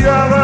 Chiara.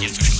It's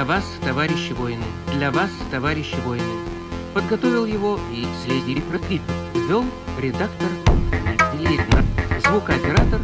«Для вас, товарищи воины». «Для вас, товарищи воины». Подготовил его и следи репротвит. Вел редактор Лидна. Звукооператор